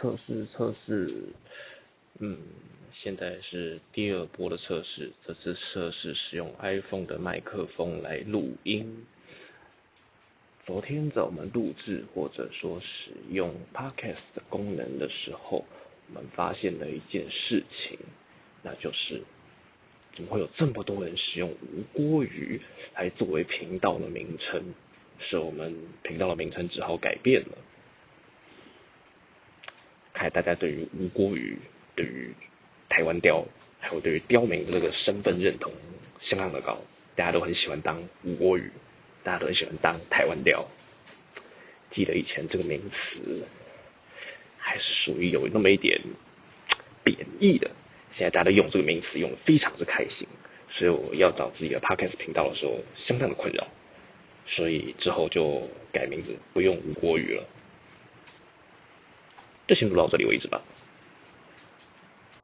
测试测试，嗯，现在是第二波的测试，这次测试使用 iPhone 的麦克风来录音。昨天在我们录制或者说使用 Podcast 的功能的时候，我们发现了一件事情，那就是怎么会有这么多人使用吴锅鱼来作为频道的名称？是我们频道的名称只好改变了。看来大家对于吴郭鱼、对于台湾雕，还有对于刁民的这个身份认同相当的高，大家都很喜欢当吴郭鱼。大家都很喜欢当台湾雕，记得以前这个名词还是属于有那么一点贬义的，现在大家都用这个名词用的非常的开心，所以我要找自己的 podcast 频道的时候相当的困扰，所以之后就改名字，不用吴郭鱼了，就先录到这里为止吧。